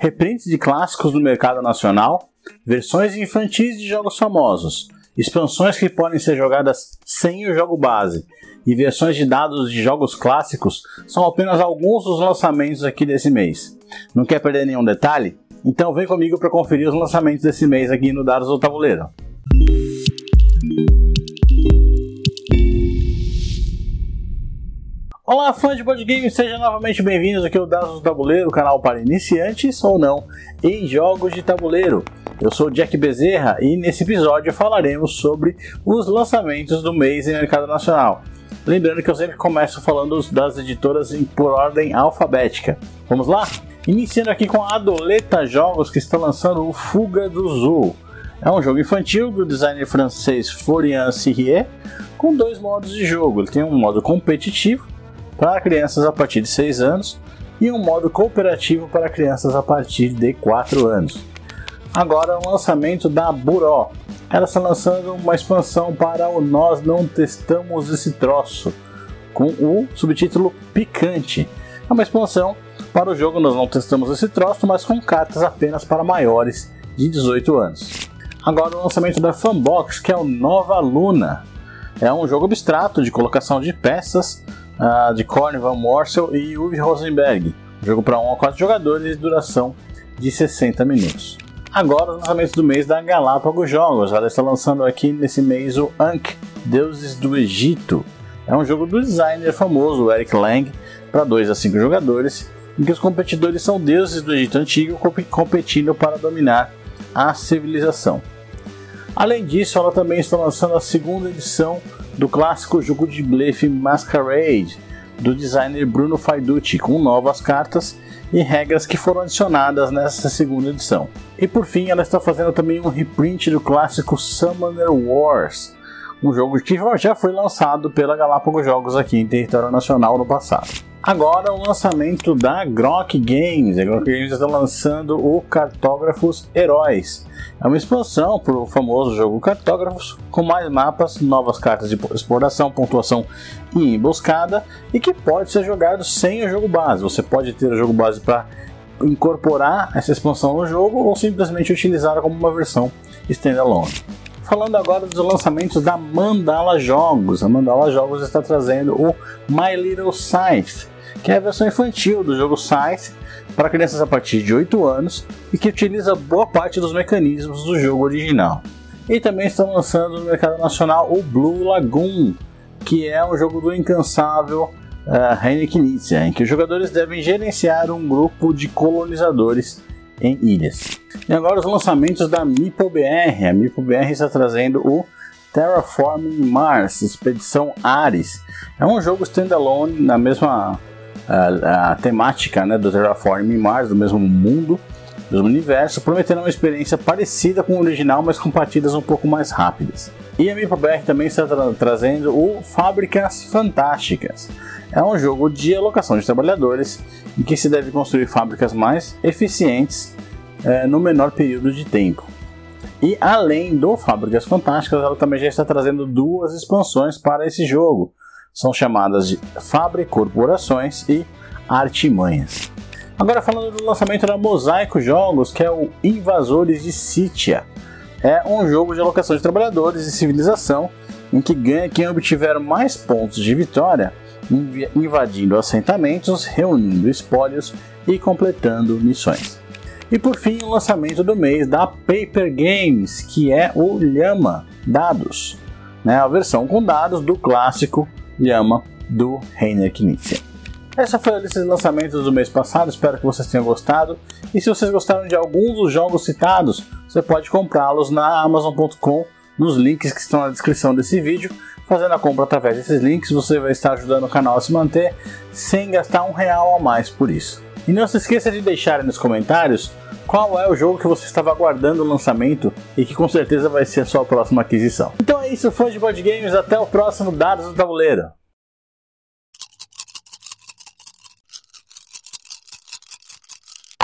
reprints de clássicos do mercado nacional, versões infantis de jogos famosos, expansões que podem ser jogadas sem o jogo base e versões de dados de jogos clássicos são apenas alguns dos lançamentos aqui desse mês. Não quer perder nenhum detalhe? Então vem comigo para conferir os lançamentos desse mês aqui no Dados do Tabuleiro. Olá, fãs de board games, sejam novamente bem-vindos aqui ao Dados do Tabuleiro, canal para iniciantes ou não em jogos de tabuleiro. Eu sou Jack Bezerra e nesse episódio falaremos sobre os lançamentos do mês em mercado nacional. Lembrando que eu sempre começo falando das editoras por ordem alfabética. Vamos lá? Iniciando aqui com a Adoleta Jogos que está lançando o Fuga do Zoo. É um jogo infantil do designer francês Florian Sirrier com dois modos de jogo. Ele tem um modo competitivo para crianças a partir de 6 anos e um modo cooperativo para crianças a partir de 4 anos. Agora o lançamento da Buró. Ela está lançando uma expansão para o Nós Não Testamos Esse Troço, com o subtítulo Picante. É uma expansão para o jogo Nós Não Testamos Esse Troço, mas com cartas apenas para maiores de 18 anos. Agora o lançamento da Fanbox, que é o Nova Luna. É um jogo abstrato de colocação de peças uh, de Corn Van Morsel e Uwe Rosenberg. Jogo para 1 a 4 jogadores e duração de 60 minutos. Agora, os lançamentos do mês da Galápagos Jogos. Ela está lançando aqui nesse mês o Ankh, Deuses do Egito. É um jogo do designer famoso Eric Lang para 2 a 5 jogadores, em que os competidores são deuses do Egito Antigo competindo para dominar a civilização. Além disso, ela também está lançando a segunda edição do clássico jogo de blefe Masquerade, do designer Bruno Faiducci, com novas cartas e regras que foram adicionadas nessa segunda edição. E por fim, ela está fazendo também um reprint do clássico Summoner Wars, um jogo que já foi lançado pela Galápagos Jogos aqui em território nacional no passado. Agora o lançamento da Grok Games. A Grok Games está lançando o Cartógrafos Heróis. É uma expansão para o famoso jogo Cartógrafos, com mais mapas, novas cartas de exploração, pontuação e emboscada, e que pode ser jogado sem o jogo base. Você pode ter o jogo base para incorporar essa expansão no jogo ou simplesmente utilizá-la como uma versão standalone falando agora dos lançamentos da Mandala Jogos. A Mandala Jogos está trazendo o My Little Scythe, que é a versão infantil do jogo Scythe para crianças a partir de 8 anos e que utiliza boa parte dos mecanismos do jogo original. E também estão lançando no mercado nacional o Blue Lagoon, que é um jogo do incansável uh, Nietzsche, em que os jogadores devem gerenciar um grupo de colonizadores em ilhas. E agora os lançamentos da MipoBR. A MipoBR está trazendo o Terraforming Mars, Expedição Ares. É um jogo standalone na mesma a, a temática né, do Terraforming Mars, do mesmo mundo, do universo, prometendo uma experiência parecida com o original, mas com partidas um pouco mais rápidas. E a MipoBR também está tra trazendo o Fábricas Fantásticas. É um jogo de alocação de trabalhadores em que se deve construir fábricas mais eficientes é, no menor período de tempo. E além do Fábricas Fantásticas, ela também já está trazendo duas expansões para esse jogo. São chamadas de Fábrica Corporações e Artimanhas. Agora falando do lançamento da Mosaico Jogos, que é o Invasores de Sítia. É um jogo de alocação de trabalhadores e civilização em que ganha quem obtiver mais pontos de vitória invadindo assentamentos, reunindo espólios e completando missões. E por fim, o lançamento do mês da Paper Games, que é o Llama Dados, né, a versão com dados do clássico Llama do Reiner Knizia. Essa foi a lista de lançamentos do mês passado, espero que vocês tenham gostado. E se vocês gostaram de alguns dos jogos citados, você pode comprá-los na Amazon.com nos links que estão na descrição desse vídeo. Fazendo a compra através desses links, você vai estar ajudando o canal a se manter sem gastar um real a mais por isso. E não se esqueça de deixar nos comentários qual é o jogo que você estava aguardando o lançamento e que com certeza vai ser a sua próxima aquisição. Então é isso, fãs de board games, até o próximo Dados do Tabuleiro.